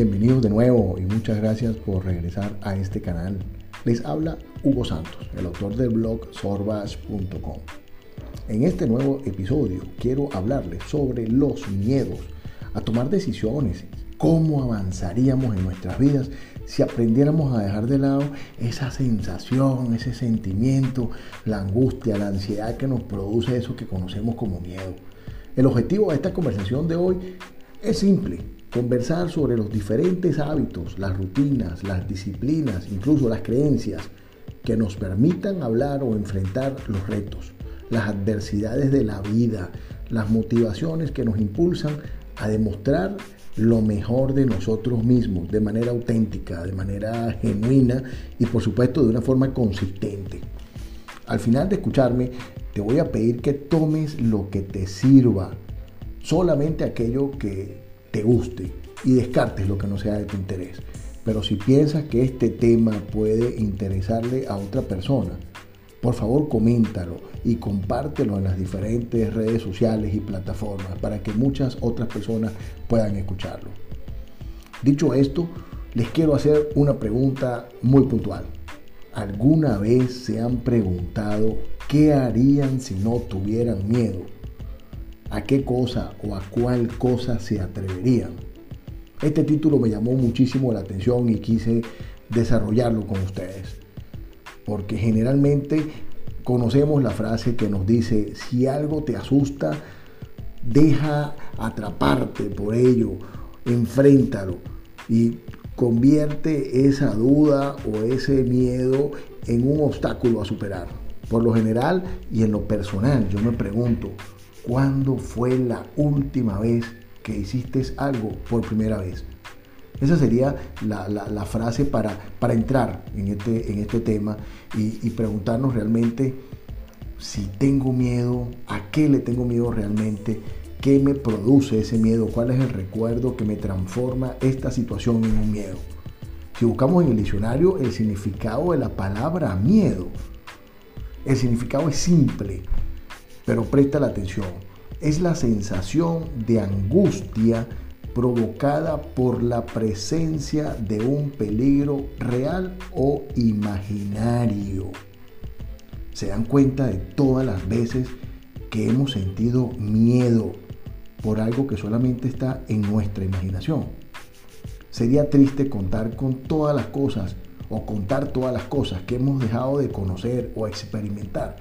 Bienvenidos de nuevo y muchas gracias por regresar a este canal. Les habla Hugo Santos, el autor del blog sorbash.com. En este nuevo episodio quiero hablarles sobre los miedos a tomar decisiones, cómo avanzaríamos en nuestras vidas si aprendiéramos a dejar de lado esa sensación, ese sentimiento, la angustia, la ansiedad que nos produce eso que conocemos como miedo. El objetivo de esta conversación de hoy es simple, conversar sobre los diferentes hábitos, las rutinas, las disciplinas, incluso las creencias que nos permitan hablar o enfrentar los retos, las adversidades de la vida, las motivaciones que nos impulsan a demostrar lo mejor de nosotros mismos de manera auténtica, de manera genuina y por supuesto de una forma consistente. Al final de escucharme, te voy a pedir que tomes lo que te sirva, solamente aquello que te guste y descartes lo que no sea de tu interés. Pero si piensas que este tema puede interesarle a otra persona, por favor coméntalo y compártelo en las diferentes redes sociales y plataformas para que muchas otras personas puedan escucharlo. Dicho esto, les quiero hacer una pregunta muy puntual. ¿Alguna vez se han preguntado qué harían si no tuvieran miedo? ¿A qué cosa o a cuál cosa se atreverían? Este título me llamó muchísimo la atención y quise desarrollarlo con ustedes porque generalmente conocemos la frase que nos dice, si algo te asusta, deja atraparte por ello, enfréntalo y convierte esa duda o ese miedo en un obstáculo a superar. Por lo general y en lo personal, yo me pregunto, ¿cuándo fue la última vez que hiciste algo por primera vez? Esa sería la, frase para, para, entrar en este, en este tema y, y preguntarnos realmente si tengo miedo, a qué le tengo miedo realmente, qué me produce ese miedo, cuál es el recuerdo que me transforma esta situación en un miedo. Si buscamos en el diccionario el significado de la palabra miedo, el significado es simple, pero presta la atención. Es la sensación de angustia provocada por la presencia de un peligro real o imaginario. Se dan cuenta de todas las veces que hemos sentido miedo por algo que solamente está en nuestra imaginación. Sería triste contar con todas las cosas o contar todas las cosas que hemos dejado de conocer o experimentar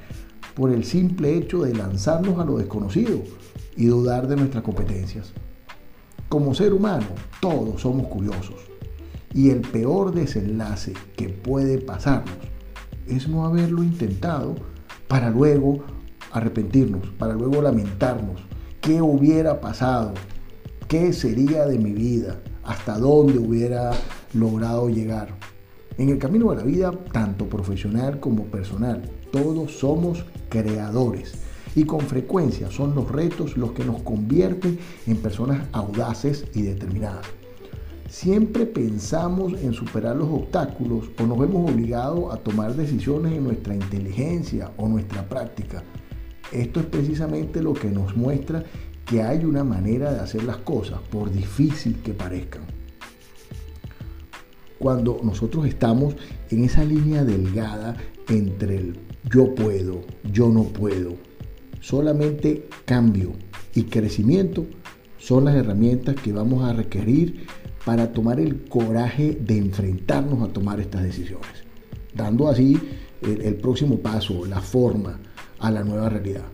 por el simple hecho de lanzarnos a lo desconocido y dudar de nuestras competencias. Como ser humano, todos somos curiosos. Y el peor desenlace que puede pasarnos es no haberlo intentado para luego arrepentirnos, para luego lamentarnos. ¿Qué hubiera pasado? ¿Qué sería de mi vida? ¿Hasta dónde hubiera logrado llegar? En el camino de la vida, tanto profesional como personal, todos somos creadores y con frecuencia son los retos los que nos convierten en personas audaces y determinadas. Siempre pensamos en superar los obstáculos o nos vemos obligados a tomar decisiones en nuestra inteligencia o nuestra práctica. Esto es precisamente lo que nos muestra que hay una manera de hacer las cosas, por difícil que parezcan. Cuando nosotros estamos en esa línea delgada entre el yo puedo, yo no puedo, Solamente cambio y crecimiento son las herramientas que vamos a requerir para tomar el coraje de enfrentarnos a tomar estas decisiones, dando así el, próximo paso, la forma a la nueva realidad.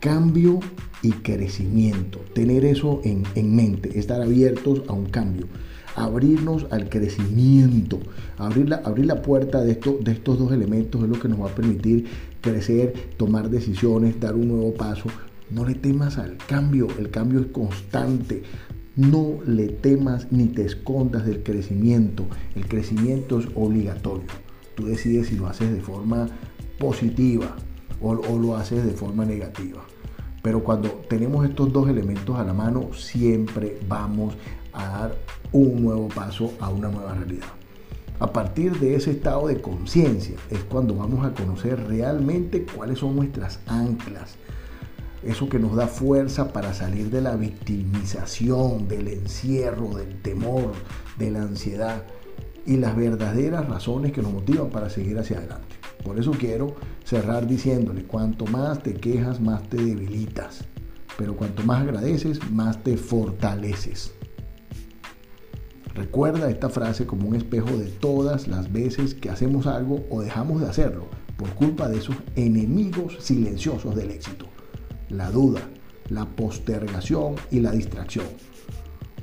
Cambio y crecimiento, tener eso en, mente, estar abiertos a un cambio, abrirnos al crecimiento, abrir la, abrir la puerta de, esto, de estos dos elementos es lo que nos va a permitir crecer, tomar decisiones, dar un nuevo paso. No le temas al cambio, el cambio es constante. No le temas ni te escondas del crecimiento. El crecimiento es obligatorio. Tú decides si lo haces de forma positiva o, o lo haces de forma negativa. Pero cuando tenemos estos dos elementos a la mano, siempre vamos a dar un nuevo paso a una nueva realidad. A partir de ese estado de conciencia es cuando vamos a conocer realmente cuáles son nuestras anclas. eso que nos da fuerza para salir de la victimización, del encierro, del temor, de la ansiedad y las verdaderas razones que nos motivan para seguir hacia adelante. Por eso quiero cerrar diciéndole, cuanto más te quejas, más te debilitas, pero cuanto más agradeces, más te fortaleces. Recuerda esta frase como un espejo de todas las veces que hacemos algo o dejamos de hacerlo por culpa de esos enemigos silenciosos del éxito la duda, la postergación y la distracción.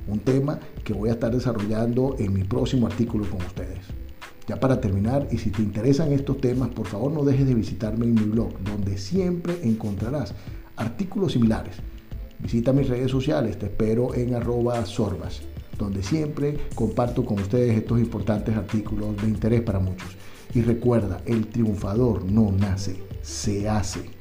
Un tema que voy a estar desarrollando en mi próximo artículo con ustedes. Ya para terminar, y si te interesan estos temas, por favor no dejes de visitarme en mi blog, donde siempre encontrarás artículos similares. Visita mis redes sociales, te espero en arroba sorbas, donde siempre comparto con ustedes estos importantes artículos de interés para muchos. Y recuerda, el triunfador no nace, se hace.